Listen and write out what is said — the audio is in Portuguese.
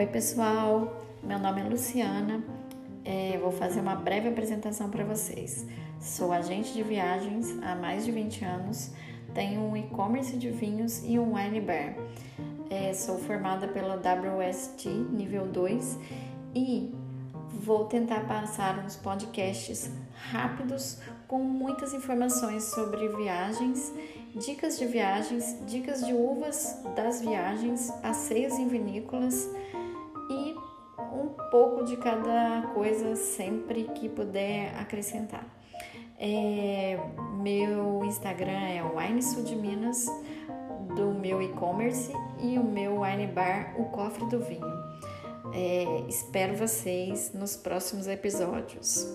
Oi, pessoal. Meu nome é Luciana. É, vou fazer uma breve apresentação para vocês. Sou agente de viagens há mais de 20 anos. Tenho um e-commerce de vinhos e um wine bar. É, sou formada pela WST nível 2 e vou tentar passar uns podcasts rápidos com muitas informações sobre viagens, dicas de viagens, dicas de uvas das viagens, passeios em vinícolas pouco de cada coisa sempre que puder acrescentar. É, meu Instagram é Wine Minas, do meu e-commerce e o meu wine bar, o Cofre do Vinho. É, espero vocês nos próximos episódios.